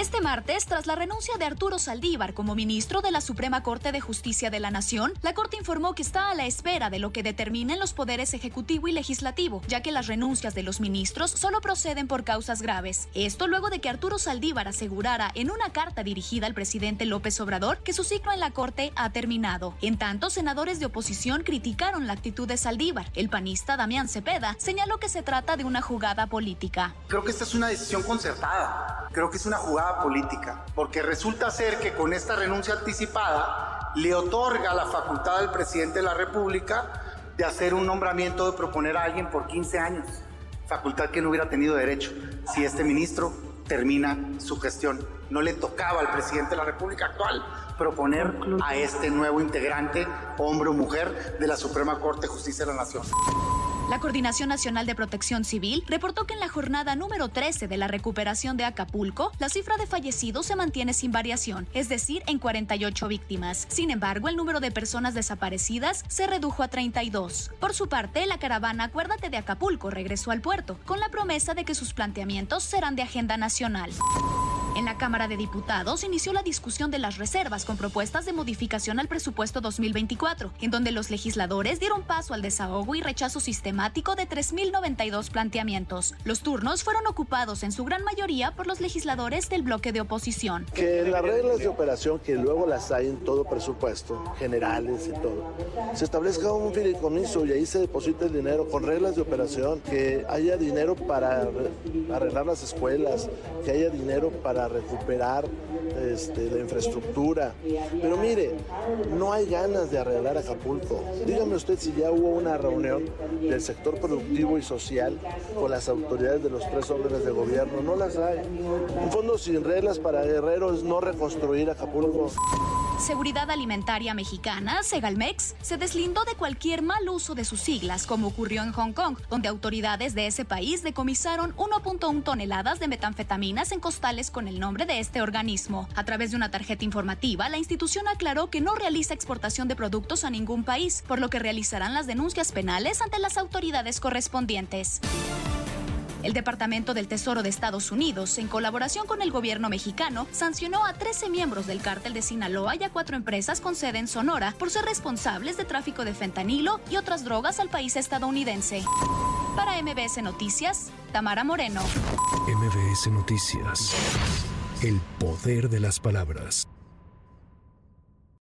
Este martes, tras la renuncia de Arturo Saldívar como ministro de la Suprema Corte de Justicia de la Nación, la Corte informó que está a la espera de lo que determinen los poderes ejecutivo y legislativo, ya que las renuncias de los ministros solo proceden por causas graves. Esto luego de que Arturo Saldívar asegurara en una carta dirigida al presidente López Obrador que su ciclo en la Corte ha terminado. En tanto, senadores de oposición criticaron la actitud de Saldívar. El panista Damián Cepeda señaló que se trata de una jugada política. Creo que esta es una decisión concertada. Creo que es una jugada política, porque resulta ser que con esta renuncia anticipada le otorga la facultad al presidente de la República de hacer un nombramiento de proponer a alguien por 15 años, facultad que no hubiera tenido derecho si este ministro termina su gestión. No le tocaba al presidente de la República actual proponer a este nuevo integrante, hombre o mujer, de la Suprema Corte de Justicia de la Nación. La Coordinación Nacional de Protección Civil reportó que en la jornada número 13 de la recuperación de Acapulco, la cifra de fallecidos se mantiene sin variación, es decir, en 48 víctimas. Sin embargo, el número de personas desaparecidas se redujo a 32. Por su parte, la caravana Acuérdate de Acapulco regresó al puerto, con la promesa de que sus planteamientos serán de agenda nacional. En la Cámara de Diputados inició la discusión de las reservas con propuestas de modificación al presupuesto 2024, en donde los legisladores dieron paso al desahogo y rechazo sistemático de 3.092 planteamientos. Los turnos fueron ocupados en su gran mayoría por los legisladores del bloque de oposición. Que las reglas de operación, que luego las hay en todo presupuesto, generales y todo, se establezca un fideicomiso y ahí se deposita el dinero con reglas de operación, que haya dinero para arreglar las escuelas, que haya dinero para recuperar este, la infraestructura. Pero mire, no hay ganas de arreglar Acapulco. Dígame usted si ya hubo una reunión del sector productivo y social con las autoridades de los tres órdenes de gobierno. No las hay. Un fondo sin reglas para guerreros no reconstruir Acapulco. Seguridad Alimentaria Mexicana, Segalmex, se deslindó de cualquier mal uso de sus siglas, como ocurrió en Hong Kong, donde autoridades de ese país decomisaron 1.1 toneladas de metanfetaminas en costales con el nombre de este organismo. A través de una tarjeta informativa, la institución aclaró que no realiza exportación de productos a ningún país, por lo que realizarán las denuncias penales ante las autoridades correspondientes. El Departamento del Tesoro de Estados Unidos, en colaboración con el gobierno mexicano, sancionó a 13 miembros del cártel de Sinaloa y a cuatro empresas con sede en Sonora por ser responsables de tráfico de fentanilo y otras drogas al país estadounidense. Para MBS Noticias, Tamara Moreno. MBS Noticias. El poder de las palabras.